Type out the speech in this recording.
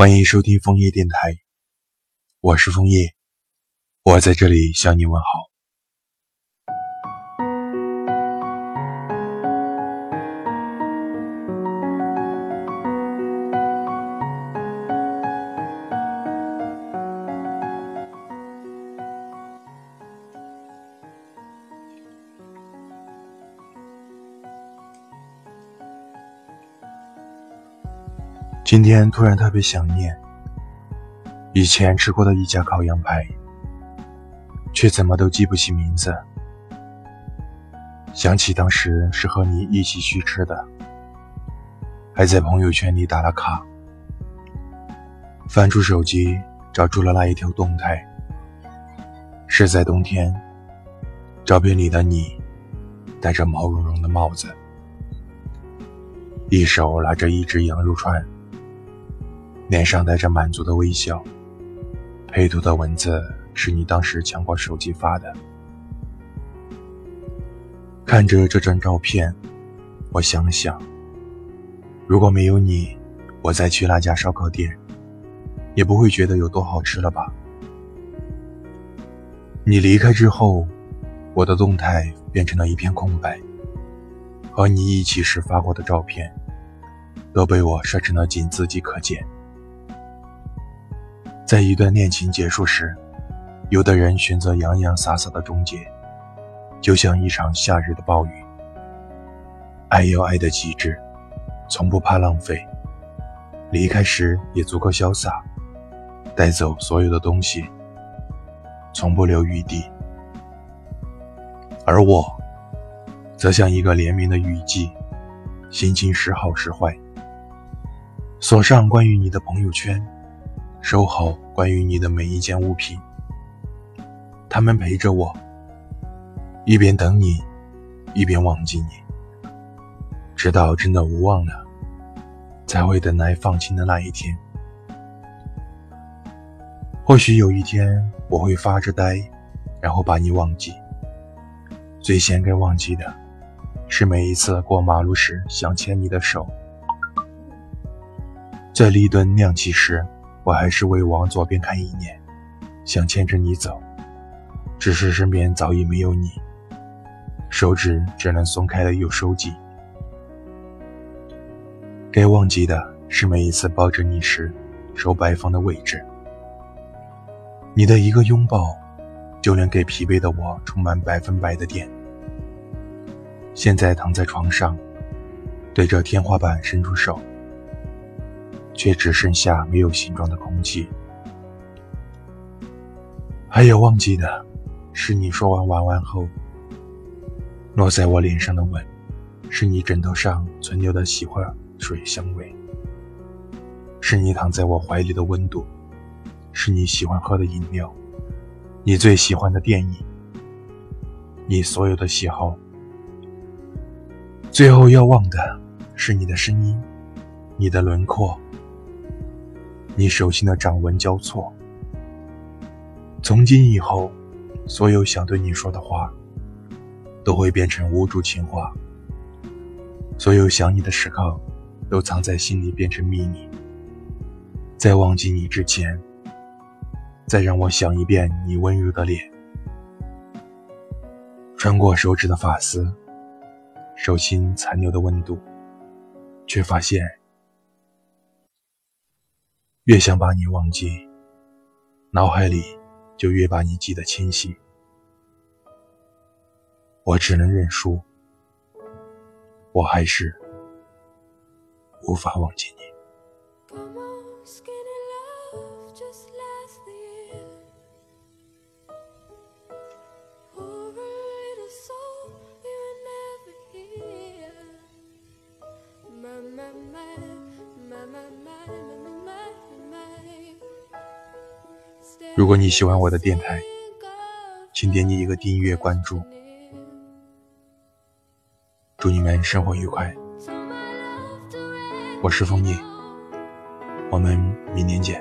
欢迎收听枫叶电台，我是枫叶，我在这里向你问好。今天突然特别想念以前吃过的一家烤羊排，却怎么都记不起名字。想起当时是和你一起去吃的，还在朋友圈里打了卡。翻出手机，找出了那一条动态，是在冬天，照片里的你戴着毛茸茸的帽子，一手拿着一只羊肉串。脸上带着满足的微笑，配图的文字是你当时抢过手机发的。看着这张照片，我想了想，如果没有你，我再去那家烧烤店，也不会觉得有多好吃了吧？你离开之后，我的动态变成了一片空白，和你一起时发过的照片，都被我设成了仅自己可见。在一段恋情结束时，有的人选择洋洋洒洒的终结，就像一场夏日的暴雨。爱要爱的极致，从不怕浪费，离开时也足够潇洒，带走所有的东西，从不留余地。而我，则像一个连绵的雨季，心情时好时坏，锁上关于你的朋友圈。收好关于你的每一件物品，他们陪着我，一边等你，一边忘记你，直到真的无望了，才会等来放晴的那一天。或许有一天我会发着呆，然后把你忘记。最先该忘记的，是每一次过马路时想牵你的手，在立顿亮起时。我还是会往左边看一眼，想牵着你走，只是身边早已没有你，手指只能松开了又收紧。该忘记的是每一次抱着你时手摆放的位置，你的一个拥抱，就能给疲惫的我充满百分百的电。现在躺在床上，对着天花板伸出手。却只剩下没有形状的空气。还有忘记的，是你说完晚安后，落在我脸上的吻，是你枕头上存留的洗发水香味，是你躺在我怀里的温度，是你喜欢喝的饮料，你最喜欢的电影，你所有的喜好。最后要忘的，是你的声音，你的轮廓。你手心的掌纹交错。从今以后，所有想对你说的话，都会变成无主情话。所有想你的时刻，都藏在心里变成秘密。在忘记你之前，再让我想一遍你温柔的脸。穿过手指的发丝，手心残留的温度，却发现。越想把你忘记，脑海里就越把你记得清晰。我只能认输，我还是无法忘记如果你喜欢我的电台，请点击一个订阅关注。祝你们生活愉快，我是枫叶，我们明年见。